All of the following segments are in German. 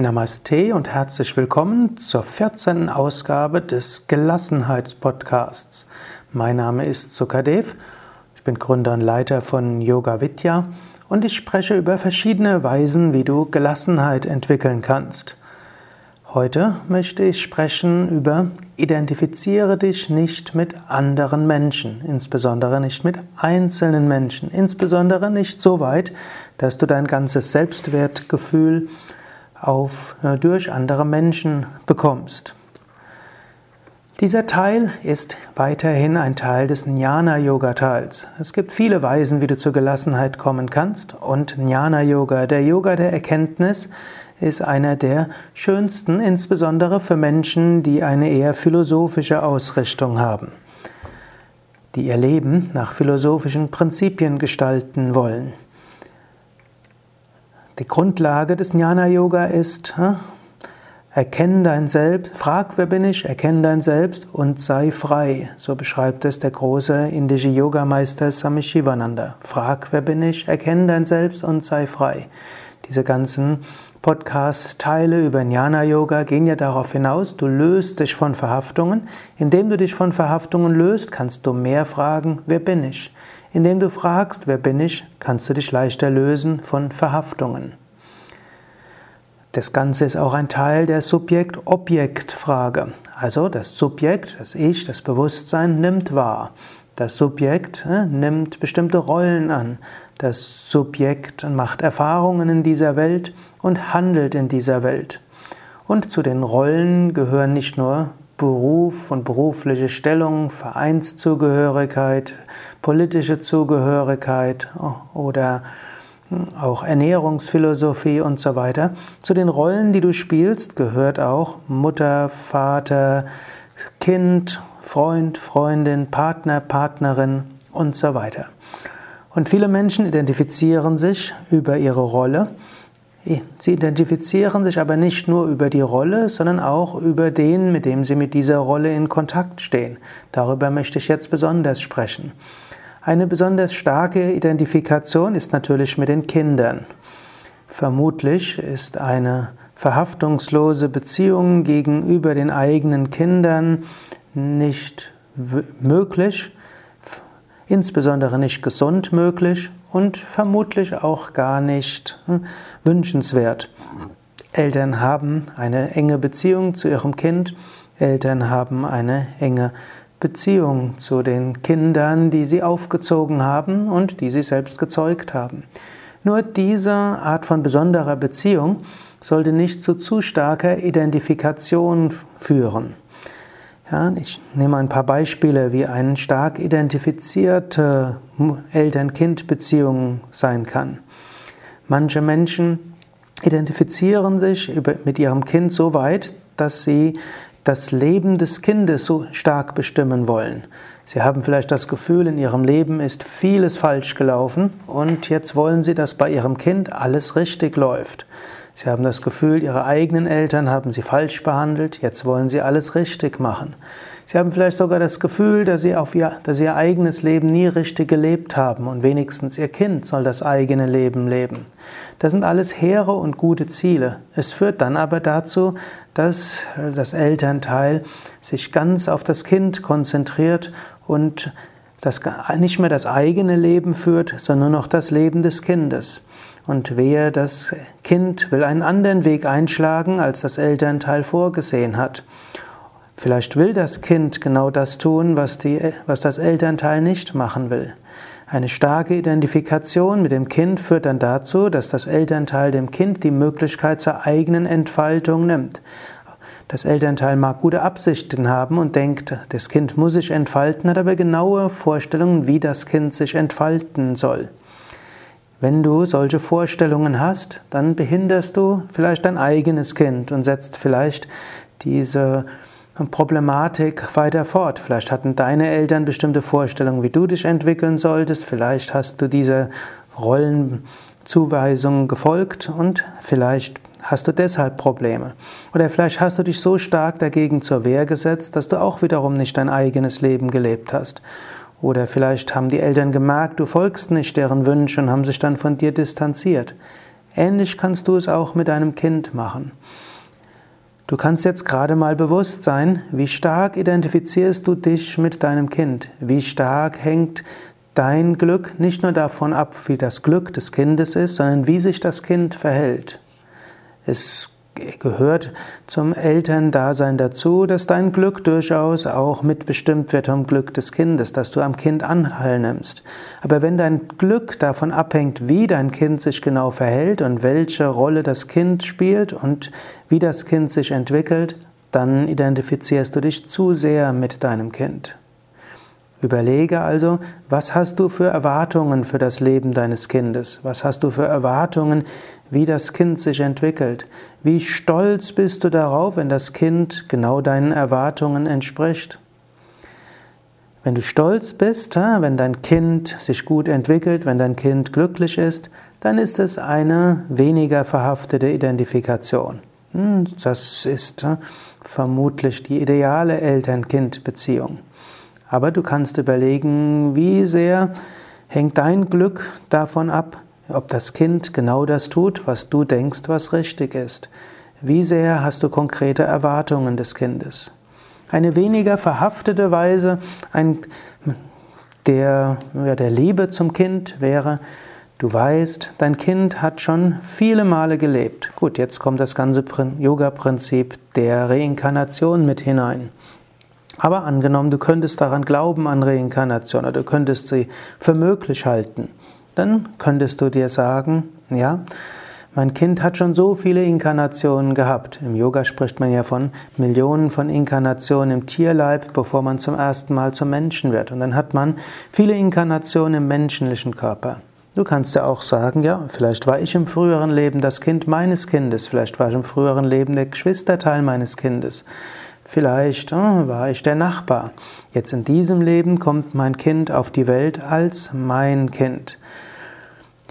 Namaste und herzlich willkommen zur 14. Ausgabe des Gelassenheitspodcasts. Mein Name ist Sukadev, ich bin Gründer und Leiter von Yoga Vidya und ich spreche über verschiedene Weisen, wie du Gelassenheit entwickeln kannst. Heute möchte ich sprechen über Identifiziere dich nicht mit anderen Menschen, insbesondere nicht mit einzelnen Menschen, insbesondere nicht so weit, dass du dein ganzes Selbstwertgefühl auf, äh, durch andere Menschen bekommst. Dieser Teil ist weiterhin ein Teil des Jnana-Yoga-Teils. Es gibt viele Weisen, wie du zur Gelassenheit kommen kannst und Jnana-Yoga, der Yoga der Erkenntnis, ist einer der schönsten, insbesondere für Menschen, die eine eher philosophische Ausrichtung haben, die ihr Leben nach philosophischen Prinzipien gestalten wollen. Die Grundlage des Jnana Yoga ist, erkenne dein Selbst, frag, wer bin ich, erkenne dein Selbst und sei frei. So beschreibt es der große indische Yogameister Swami Shivananda. Frag, wer bin ich, erkenne dein Selbst und sei frei. Diese ganzen Podcast-Teile über Jnana Yoga gehen ja darauf hinaus, du löst dich von Verhaftungen. Indem du dich von Verhaftungen löst, kannst du mehr fragen, wer bin ich? Indem du fragst, wer bin ich, kannst du dich leichter lösen von Verhaftungen. Das Ganze ist auch ein Teil der Subjekt-Objekt-Frage. Also das Subjekt, das Ich, das Bewusstsein nimmt wahr. Das Subjekt äh, nimmt bestimmte Rollen an. Das Subjekt macht Erfahrungen in dieser Welt und handelt in dieser Welt. Und zu den Rollen gehören nicht nur Beruf und berufliche Stellung, Vereinszugehörigkeit, politische Zugehörigkeit oder hm, auch Ernährungsphilosophie und so weiter. Zu den Rollen, die du spielst, gehört auch Mutter, Vater, Kind, Freund, Freundin, Partner, Partnerin und so weiter. Und viele Menschen identifizieren sich über ihre Rolle Sie identifizieren sich aber nicht nur über die Rolle, sondern auch über den, mit dem Sie mit dieser Rolle in Kontakt stehen. Darüber möchte ich jetzt besonders sprechen. Eine besonders starke Identifikation ist natürlich mit den Kindern. Vermutlich ist eine verhaftungslose Beziehung gegenüber den eigenen Kindern nicht möglich, insbesondere nicht gesund möglich und vermutlich auch gar nicht hm, wünschenswert. Eltern haben eine enge Beziehung zu ihrem Kind, Eltern haben eine enge Beziehung zu den Kindern, die sie aufgezogen haben und die sie selbst gezeugt haben. Nur diese Art von besonderer Beziehung sollte nicht zu zu starker Identifikation führen. Ja, ich nehme ein paar Beispiele, wie eine stark identifizierte Eltern-Kind-Beziehung sein kann. Manche Menschen identifizieren sich mit ihrem Kind so weit, dass sie das Leben des Kindes so stark bestimmen wollen. Sie haben vielleicht das Gefühl, in ihrem Leben ist vieles falsch gelaufen und jetzt wollen sie, dass bei ihrem Kind alles richtig läuft. Sie haben das Gefühl, Ihre eigenen Eltern haben Sie falsch behandelt, jetzt wollen Sie alles richtig machen. Sie haben vielleicht sogar das Gefühl, dass Sie, auf ihr, dass Sie Ihr eigenes Leben nie richtig gelebt haben und wenigstens Ihr Kind soll das eigene Leben leben. Das sind alles hehre und gute Ziele. Es führt dann aber dazu, dass das Elternteil sich ganz auf das Kind konzentriert und das nicht mehr das eigene Leben führt, sondern nur noch das Leben des Kindes. Und wehe, das Kind will einen anderen Weg einschlagen, als das Elternteil vorgesehen hat. Vielleicht will das Kind genau das tun, was, die, was das Elternteil nicht machen will. Eine starke Identifikation mit dem Kind führt dann dazu, dass das Elternteil dem Kind die Möglichkeit zur eigenen Entfaltung nimmt. Das Elternteil mag gute Absichten haben und denkt, das Kind muss sich entfalten, hat aber genaue Vorstellungen, wie das Kind sich entfalten soll. Wenn du solche Vorstellungen hast, dann behinderst du vielleicht dein eigenes Kind und setzt vielleicht diese Problematik weiter fort. Vielleicht hatten deine Eltern bestimmte Vorstellungen, wie du dich entwickeln solltest. Vielleicht hast du diese Rollenzuweisungen gefolgt und vielleicht hast du deshalb Probleme. Oder vielleicht hast du dich so stark dagegen zur Wehr gesetzt, dass du auch wiederum nicht dein eigenes Leben gelebt hast. Oder vielleicht haben die Eltern gemerkt, du folgst nicht deren Wünschen und haben sich dann von dir distanziert. Ähnlich kannst du es auch mit deinem Kind machen. Du kannst jetzt gerade mal bewusst sein, wie stark identifizierst du dich mit deinem Kind? Wie stark hängt dein Glück nicht nur davon ab, wie das Glück des Kindes ist, sondern wie sich das Kind verhält. Es gehört zum Elterndasein dazu, dass dein Glück durchaus auch mitbestimmt wird vom Glück des Kindes, dass du am Kind Anteil nimmst. Aber wenn dein Glück davon abhängt, wie dein Kind sich genau verhält und welche Rolle das Kind spielt und wie das Kind sich entwickelt, dann identifizierst du dich zu sehr mit deinem Kind. Überlege also, was hast du für Erwartungen für das Leben deines Kindes? Was hast du für Erwartungen, wie das Kind sich entwickelt? Wie stolz bist du darauf, wenn das Kind genau deinen Erwartungen entspricht? Wenn du stolz bist, wenn dein Kind sich gut entwickelt, wenn dein Kind glücklich ist, dann ist es eine weniger verhaftete Identifikation. Hm, das ist vermutlich die ideale Eltern-Kind-Beziehung. Aber du kannst überlegen, wie sehr hängt dein Glück davon ab, ob das Kind genau das tut, was du denkst, was richtig ist. Wie sehr hast du konkrete Erwartungen des Kindes? Eine weniger verhaftete Weise ein, der, ja, der Liebe zum Kind wäre, du weißt, dein Kind hat schon viele Male gelebt. Gut, jetzt kommt das ganze Yoga-Prinzip der Reinkarnation mit hinein. Aber angenommen, du könntest daran glauben an Reinkarnation oder du könntest sie für möglich halten, dann könntest du dir sagen, ja, mein Kind hat schon so viele Inkarnationen gehabt. Im Yoga spricht man ja von Millionen von Inkarnationen im Tierleib, bevor man zum ersten Mal zum Menschen wird. Und dann hat man viele Inkarnationen im menschlichen Körper. Du kannst ja auch sagen, ja, vielleicht war ich im früheren Leben das Kind meines Kindes, vielleicht war ich im früheren Leben der Geschwisterteil meines Kindes. Vielleicht oh, war ich der Nachbar. Jetzt in diesem Leben kommt mein Kind auf die Welt als mein Kind.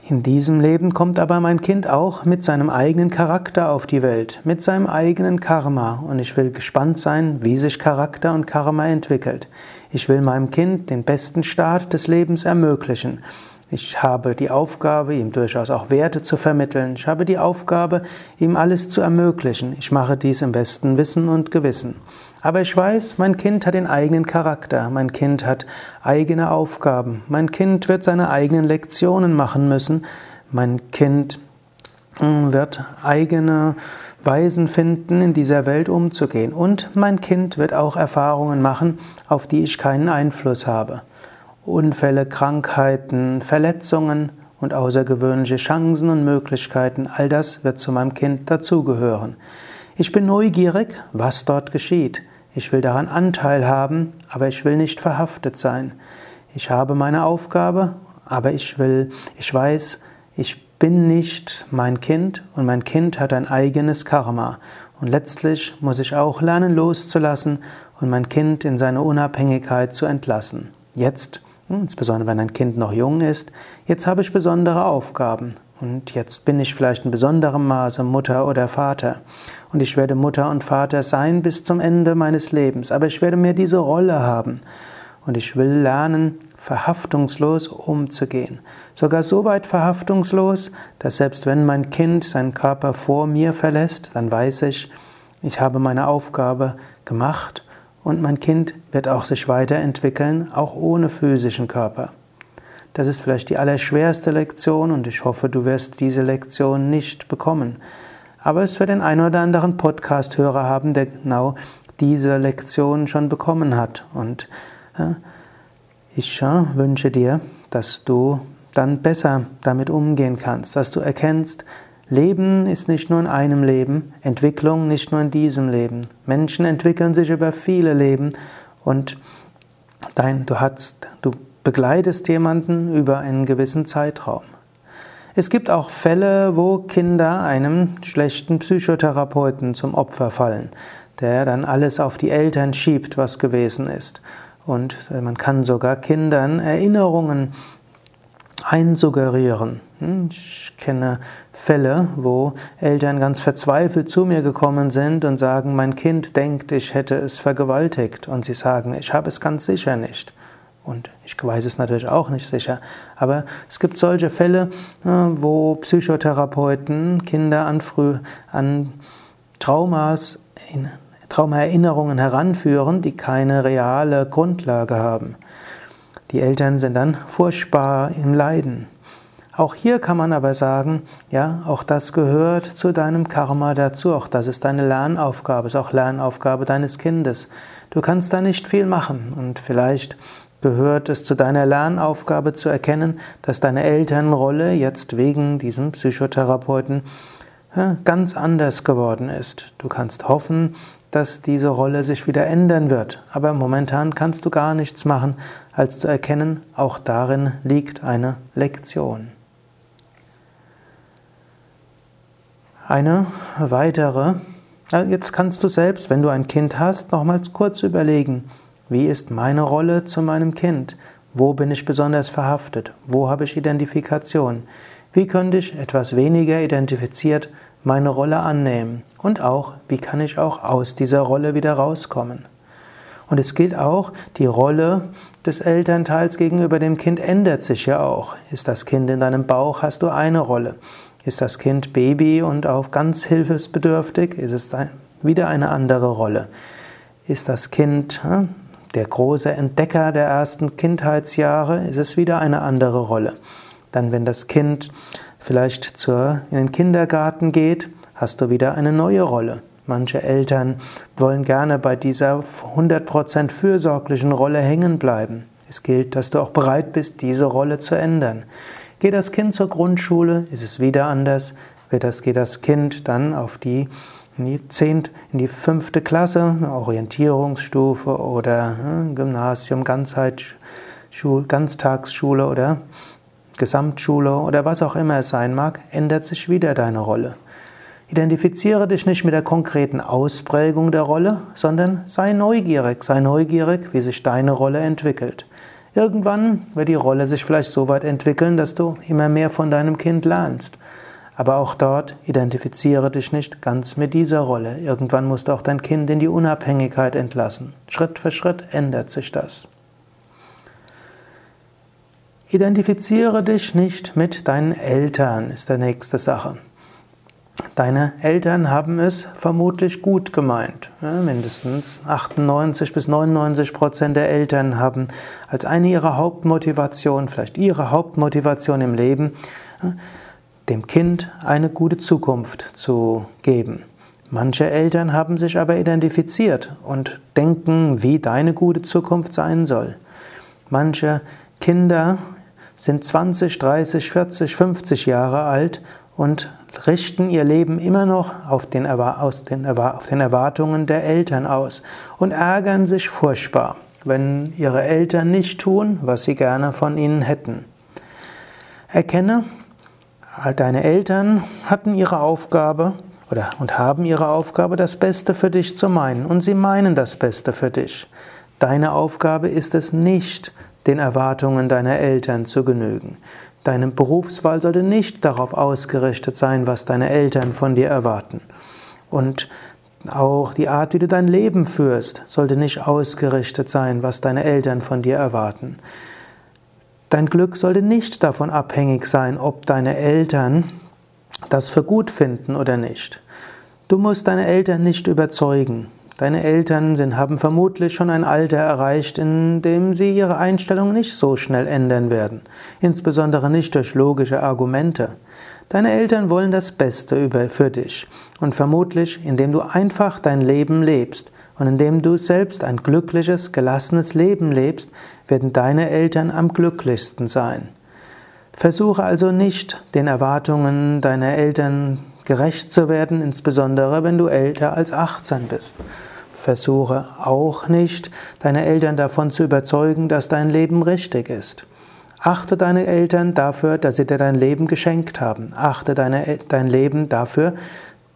In diesem Leben kommt aber mein Kind auch mit seinem eigenen Charakter auf die Welt, mit seinem eigenen Karma. Und ich will gespannt sein, wie sich Charakter und Karma entwickelt. Ich will meinem Kind den besten Start des Lebens ermöglichen. Ich habe die Aufgabe, ihm durchaus auch Werte zu vermitteln. Ich habe die Aufgabe, ihm alles zu ermöglichen. Ich mache dies im besten Wissen und Gewissen. Aber ich weiß, mein Kind hat den eigenen Charakter. Mein Kind hat eigene Aufgaben. Mein Kind wird seine eigenen Lektionen machen müssen. Mein Kind hm, wird eigene Weisen finden, in dieser Welt umzugehen. Und mein Kind wird auch Erfahrungen machen, auf die ich keinen Einfluss habe. Unfälle, Krankheiten, Verletzungen und außergewöhnliche Chancen und Möglichkeiten, all das wird zu meinem Kind dazugehören. Ich bin neugierig, was dort geschieht. Ich will daran Anteil haben, aber ich will nicht verhaftet sein. Ich habe meine Aufgabe, aber ich will, ich weiß, ich bin nicht mein Kind und mein Kind hat ein eigenes Karma. Und letztlich muss ich auch lernen loszulassen und mein Kind in seine Unabhängigkeit zu entlassen. Jetzt insbesondere wenn ein Kind noch jung ist, jetzt habe ich besondere Aufgaben. Und jetzt bin ich vielleicht in besonderem Maße Mutter oder Vater. Und ich werde Mutter und Vater sein bis zum Ende meines Lebens, aber ich werde mehr diese Rolle haben. Und ich will lernen, verhaftungslos umzugehen. Sogar so weit verhaftungslos, dass selbst wenn mein Kind seinen Körper vor mir verlässt, dann weiß ich, ich habe meine Aufgabe gemacht und mein Kind wird auch sich weiterentwickeln, auch ohne physischen Körper. Das ist vielleicht die allerschwerste Lektion und ich hoffe, du wirst diese Lektion nicht bekommen. Aber es wird den einen oder anderen Podcast-Hörer haben, der genau diese Lektion schon bekommen hat. Und ja, ich ja, wünsche dir, dass du dann besser damit umgehen kannst, dass du erkennst, Leben ist nicht nur in einem Leben, Entwicklung nicht nur in diesem Leben. Menschen entwickeln sich über viele Leben und dein, du, hast, du begleitest jemanden über einen gewissen Zeitraum. Es gibt auch Fälle, wo Kinder einem schlechten Psychotherapeuten zum Opfer fallen, der dann alles auf die Eltern schiebt, was gewesen ist. Und man kann sogar Kindern Erinnerungen einsuggerieren. Hm, ich kenne Fälle, wo Eltern ganz verzweifelt zu mir gekommen sind und sagen, mein Kind denkt, ich hätte es vergewaltigt. Und sie sagen, ich habe es ganz sicher nicht. Und ich weiß es natürlich auch nicht sicher. Aber es gibt solche Fälle, äh, wo Psychotherapeuten Kinder an, früh, an Traumas, Traumaerinnerungen heranführen, die keine reale Grundlage haben. Die Eltern sind dann furchtbar im Leiden. Auch hier kann man aber sagen, ja, auch das gehört zu deinem Karma dazu, auch das ist deine Lernaufgabe, ist auch Lernaufgabe deines Kindes. Du kannst da nicht viel machen und vielleicht gehört es zu deiner Lernaufgabe zu erkennen, dass deine Elternrolle jetzt wegen diesem Psychotherapeuten ganz anders geworden ist. Du kannst hoffen, dass diese Rolle sich wieder ändern wird, aber momentan kannst du gar nichts machen, als zu erkennen, auch darin liegt eine Lektion. Eine weitere, jetzt kannst du selbst, wenn du ein Kind hast, nochmals kurz überlegen, wie ist meine Rolle zu meinem Kind? Wo bin ich besonders verhaftet? Wo habe ich Identifikation? Wie könnte ich etwas weniger identifiziert meine Rolle annehmen? Und auch, wie kann ich auch aus dieser Rolle wieder rauskommen? Und es gilt auch, die Rolle des Elternteils gegenüber dem Kind ändert sich ja auch. Ist das Kind in deinem Bauch, hast du eine Rolle. Ist das Kind Baby und auch ganz hilfesbedürftig, ist es wieder eine andere Rolle. Ist das Kind hm, der große Entdecker der ersten Kindheitsjahre, ist es wieder eine andere Rolle. Dann, wenn das Kind vielleicht zur, in den Kindergarten geht, hast du wieder eine neue Rolle. Manche Eltern wollen gerne bei dieser 100% fürsorglichen Rolle hängen bleiben. Es gilt, dass du auch bereit bist, diese Rolle zu ändern. Geht das Kind zur Grundschule, ist es wieder anders. Geht das Kind dann auf die, in die, zehnt, in die fünfte Klasse, Orientierungsstufe oder hm, Gymnasium, Ganztagsschule oder Gesamtschule oder was auch immer es sein mag, ändert sich wieder deine Rolle. Identifiziere dich nicht mit der konkreten Ausprägung der Rolle, sondern sei neugierig, sei neugierig, wie sich deine Rolle entwickelt. Irgendwann wird die Rolle sich vielleicht so weit entwickeln, dass du immer mehr von deinem Kind lernst. Aber auch dort identifiziere dich nicht ganz mit dieser Rolle. Irgendwann musst du auch dein Kind in die Unabhängigkeit entlassen. Schritt für Schritt ändert sich das. Identifiziere dich nicht mit deinen Eltern, ist der nächste Sache. Deine Eltern haben es vermutlich gut gemeint. Ja, mindestens 98 bis 99 Prozent der Eltern haben als eine ihrer Hauptmotivation, vielleicht ihre Hauptmotivation im Leben, dem Kind eine gute Zukunft zu geben. Manche Eltern haben sich aber identifiziert und denken, wie deine gute Zukunft sein soll. Manche Kinder sind 20, 30, 40, 50 Jahre alt und richten ihr Leben immer noch auf den, auf den Erwartungen der Eltern aus und ärgern sich furchtbar, wenn ihre Eltern nicht tun, was sie gerne von ihnen hätten. Erkenne, deine Eltern hatten ihre Aufgabe oder, und haben ihre Aufgabe, das Beste für dich zu meinen und sie meinen das Beste für dich. Deine Aufgabe ist es nicht, den Erwartungen deiner Eltern zu genügen. Deine Berufswahl sollte nicht darauf ausgerichtet sein, was deine Eltern von dir erwarten. Und auch die Art, wie du dein Leben führst, sollte nicht ausgerichtet sein, was deine Eltern von dir erwarten. Dein Glück sollte nicht davon abhängig sein, ob deine Eltern das für gut finden oder nicht. Du musst deine Eltern nicht überzeugen. Deine Eltern sind, haben vermutlich schon ein Alter erreicht, in dem sie ihre Einstellung nicht so schnell ändern werden, insbesondere nicht durch logische Argumente. Deine Eltern wollen das Beste für dich und vermutlich, indem du einfach dein Leben lebst und indem du selbst ein glückliches, gelassenes Leben lebst, werden deine Eltern am glücklichsten sein. Versuche also nicht, den Erwartungen deiner Eltern gerecht zu werden, insbesondere wenn du älter als 18 bist. Versuche auch nicht, deine Eltern davon zu überzeugen, dass dein Leben richtig ist. Achte deine Eltern dafür, dass sie dir dein Leben geschenkt haben. Achte deine, dein Leben dafür,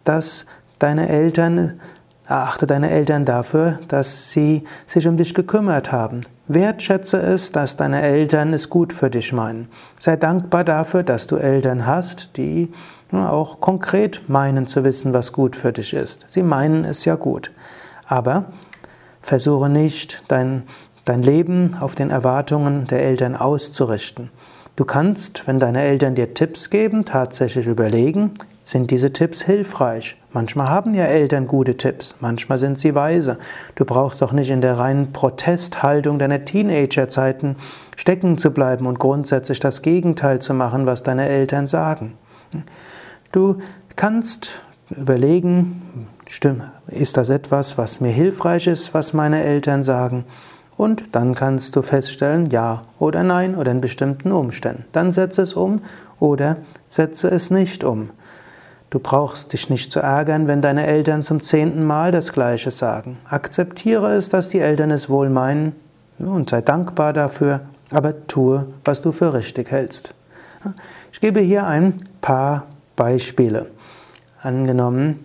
dass deine Eltern Achte deine Eltern dafür, dass sie sich um dich gekümmert haben. Wertschätze es, dass deine Eltern es gut für dich meinen. Sei dankbar dafür, dass du Eltern hast, die auch konkret meinen zu wissen, was gut für dich ist. Sie meinen es ja gut. Aber versuche nicht, dein, dein Leben auf den Erwartungen der Eltern auszurichten. Du kannst, wenn deine Eltern dir Tipps geben, tatsächlich überlegen, sind diese Tipps hilfreich? Manchmal haben ja Eltern gute Tipps, manchmal sind sie weise. Du brauchst auch nicht in der reinen Protesthaltung deiner Teenagerzeiten stecken zu bleiben und grundsätzlich das Gegenteil zu machen, was deine Eltern sagen. Du kannst überlegen, ist das etwas, was mir hilfreich ist, was meine Eltern sagen? Und dann kannst du feststellen, ja oder nein oder in bestimmten Umständen. Dann setze es um oder setze es nicht um. Du brauchst dich nicht zu ärgern, wenn deine Eltern zum zehnten Mal das Gleiche sagen. Akzeptiere es, dass die Eltern es wohl meinen und sei dankbar dafür, aber tue, was du für richtig hältst. Ich gebe hier ein paar Beispiele. Angenommen,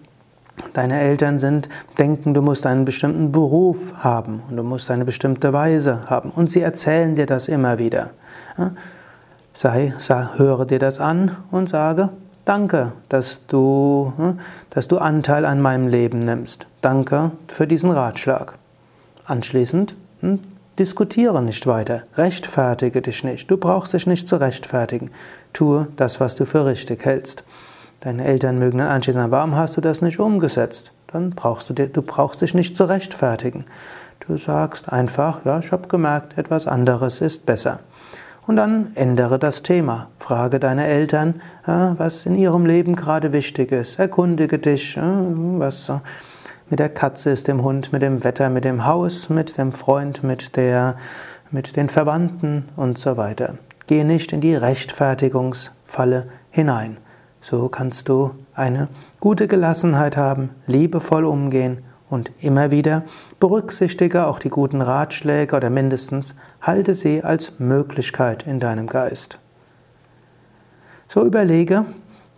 deine Eltern sind, denken, du musst einen bestimmten Beruf haben und du musst eine bestimmte Weise haben und sie erzählen dir das immer wieder. Sei, sei, höre dir das an und sage, danke, dass du, dass du Anteil an meinem Leben nimmst. Danke für diesen Ratschlag. Anschließend hm, diskutiere nicht weiter, rechtfertige dich nicht. Du brauchst dich nicht zu rechtfertigen. Tue das, was du für richtig hältst. Deine Eltern mögen dann anschließend sagen, warum hast du das nicht umgesetzt? Dann brauchst du, du brauchst dich nicht zu rechtfertigen. Du sagst einfach, ja, ich habe gemerkt, etwas anderes ist besser. Und dann ändere das Thema. Frage deine Eltern, was in ihrem Leben gerade wichtig ist. Erkundige dich, was mit der Katze ist, dem Hund, mit dem Wetter, mit dem Haus, mit dem Freund, mit, der, mit den Verwandten und so weiter. Gehe nicht in die Rechtfertigungsfalle hinein. So kannst du eine gute Gelassenheit haben, liebevoll umgehen und immer wieder berücksichtige auch die guten Ratschläge oder mindestens halte sie als Möglichkeit in deinem Geist. So überlege,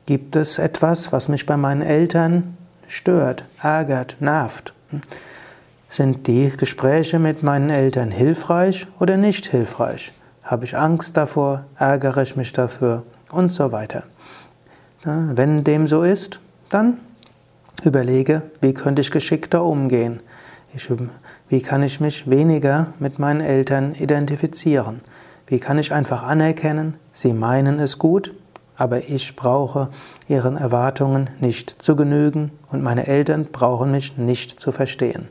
gibt es etwas, was mich bei meinen Eltern stört, ärgert, nervt? Sind die Gespräche mit meinen Eltern hilfreich oder nicht hilfreich? Habe ich Angst davor? Ärgere ich mich dafür? Und so weiter. Wenn dem so ist, dann überlege, wie könnte ich geschickter umgehen? Ich, wie kann ich mich weniger mit meinen Eltern identifizieren? Wie kann ich einfach anerkennen, sie meinen es gut, aber ich brauche ihren Erwartungen nicht zu genügen und meine Eltern brauchen mich nicht zu verstehen.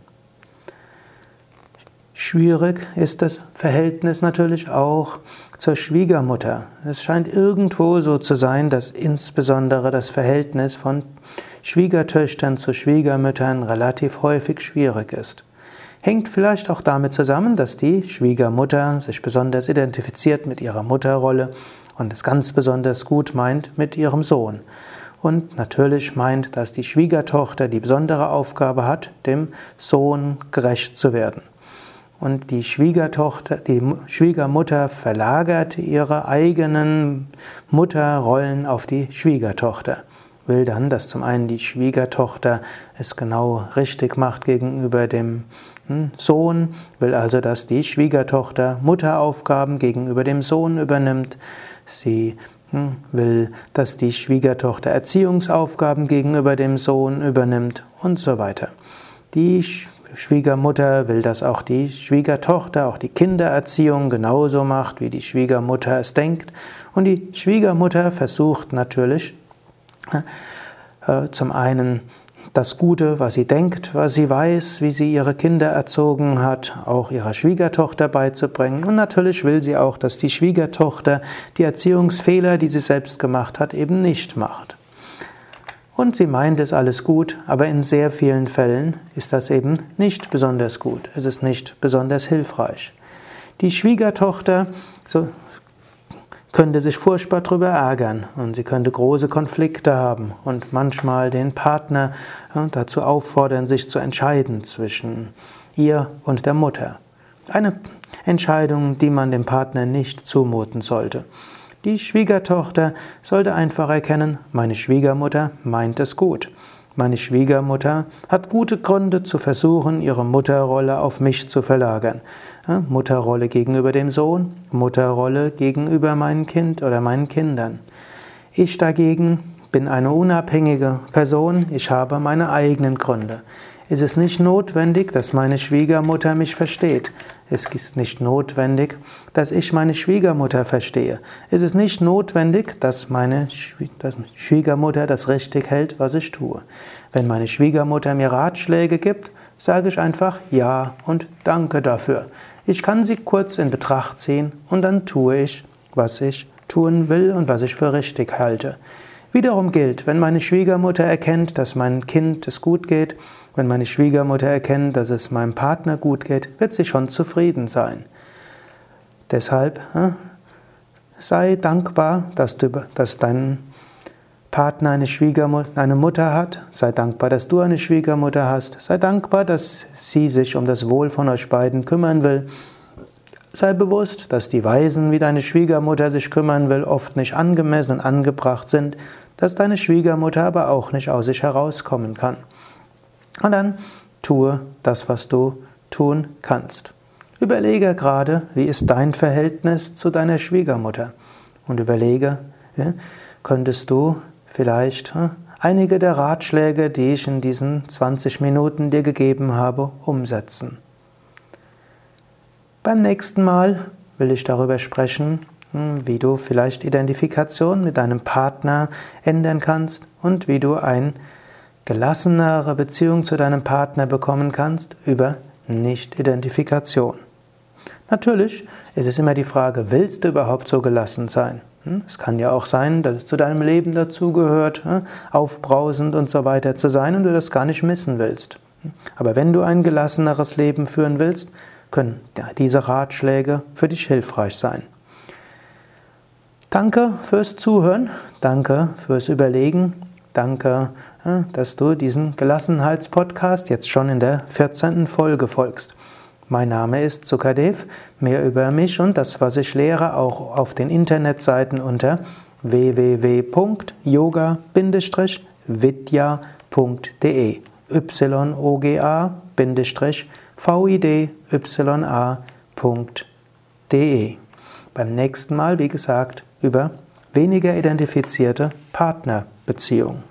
Schwierig ist das Verhältnis natürlich auch zur Schwiegermutter. Es scheint irgendwo so zu sein, dass insbesondere das Verhältnis von Schwiegertöchtern zu Schwiegermüttern relativ häufig schwierig ist. Hängt vielleicht auch damit zusammen, dass die Schwiegermutter sich besonders identifiziert mit ihrer Mutterrolle und es ganz besonders gut meint mit ihrem Sohn. Und natürlich meint, dass die Schwiegertochter die besondere Aufgabe hat, dem Sohn gerecht zu werden. Und die Schwiegertochter, die Schwiegermutter verlagert ihre eigenen Mutterrollen auf die Schwiegertochter. Will dann, dass zum einen die Schwiegertochter es genau richtig macht gegenüber dem hm, Sohn, will also, dass die Schwiegertochter Mutteraufgaben gegenüber dem Sohn übernimmt. Sie hm, will, dass die Schwiegertochter Erziehungsaufgaben gegenüber dem Sohn übernimmt und so weiter. Die Schwiegermutter will, dass auch die Schwiegertochter, auch die Kindererziehung genauso macht, wie die Schwiegermutter es denkt. Und die Schwiegermutter versucht natürlich äh, zum einen das Gute, was sie denkt, was sie weiß, wie sie ihre Kinder erzogen hat, auch ihrer Schwiegertochter beizubringen. Und natürlich will sie auch, dass die Schwiegertochter die Erziehungsfehler, die sie selbst gemacht hat, eben nicht macht. Und sie meint es alles gut, aber in sehr vielen Fällen ist das eben nicht besonders gut. Es ist nicht besonders hilfreich. Die Schwiegertochter so, könnte sich furchtbar darüber ärgern und sie könnte große Konflikte haben und manchmal den Partner ja, dazu auffordern, sich zu entscheiden zwischen ihr und der Mutter. Eine Entscheidung, die man dem Partner nicht zumuten sollte. Die Schwiegertochter sollte einfach erkennen, meine Schwiegermutter meint es gut. Meine Schwiegermutter hat gute Gründe zu versuchen, ihre Mutterrolle auf mich zu verlagern. Mutterrolle gegenüber dem Sohn, Mutterrolle gegenüber meinem Kind oder meinen Kindern. Ich dagegen bin eine unabhängige Person, ich habe meine eigenen Gründe. Es ist nicht notwendig, dass meine Schwiegermutter mich versteht. Es ist nicht notwendig, dass ich meine Schwiegermutter verstehe. Es ist nicht notwendig, dass meine Schwiegermutter das richtig hält, was ich tue. Wenn meine Schwiegermutter mir Ratschläge gibt, sage ich einfach Ja und Danke dafür. Ich kann sie kurz in Betracht ziehen und dann tue ich, was ich tun will und was ich für richtig halte. Wiederum gilt, wenn meine Schwiegermutter erkennt, dass mein Kind es gut geht, wenn meine Schwiegermutter erkennt, dass es meinem Partner gut geht, wird sie schon zufrieden sein. Deshalb äh, sei dankbar, dass, du, dass dein Partner eine Schwiegermutter, eine Mutter hat. Sei dankbar, dass du eine Schwiegermutter hast. Sei dankbar, dass sie sich um das Wohl von euch beiden kümmern will. Sei bewusst, dass die Weisen, wie deine Schwiegermutter sich kümmern will, oft nicht angemessen und angebracht sind, dass deine Schwiegermutter aber auch nicht aus sich herauskommen kann. Und dann tue das, was du tun kannst. Überlege gerade, wie ist dein Verhältnis zu deiner Schwiegermutter? Und überlege, könntest du vielleicht ja, einige der Ratschläge, die ich in diesen 20 Minuten dir gegeben habe, umsetzen. Beim nächsten Mal will ich darüber sprechen, hm, wie du vielleicht Identifikation mit deinem Partner ändern kannst und wie du eine gelassenere Beziehung zu deinem Partner bekommen kannst über Nicht-Identifikation. Natürlich ist es immer die Frage, willst du überhaupt so gelassen sein? Hm, es kann ja auch sein, dass es zu deinem Leben dazugehört, hm, aufbrausend und so weiter zu sein und du das gar nicht missen willst. Aber wenn du ein gelasseneres Leben führen willst, können diese Ratschläge für dich hilfreich sein. Danke fürs Zuhören, danke fürs Überlegen, danke, dass du diesem Gelassenheitspodcast jetzt schon in der 14. Folge folgst. Mein Name ist Sukadev. Mehr über mich und das, was ich lehre, auch auf den Internetseiten unter www.yoga-vidya.de y-oga-vidya.de Beim nächsten Mal, wie gesagt, über weniger identifizierte Partnerbeziehungen.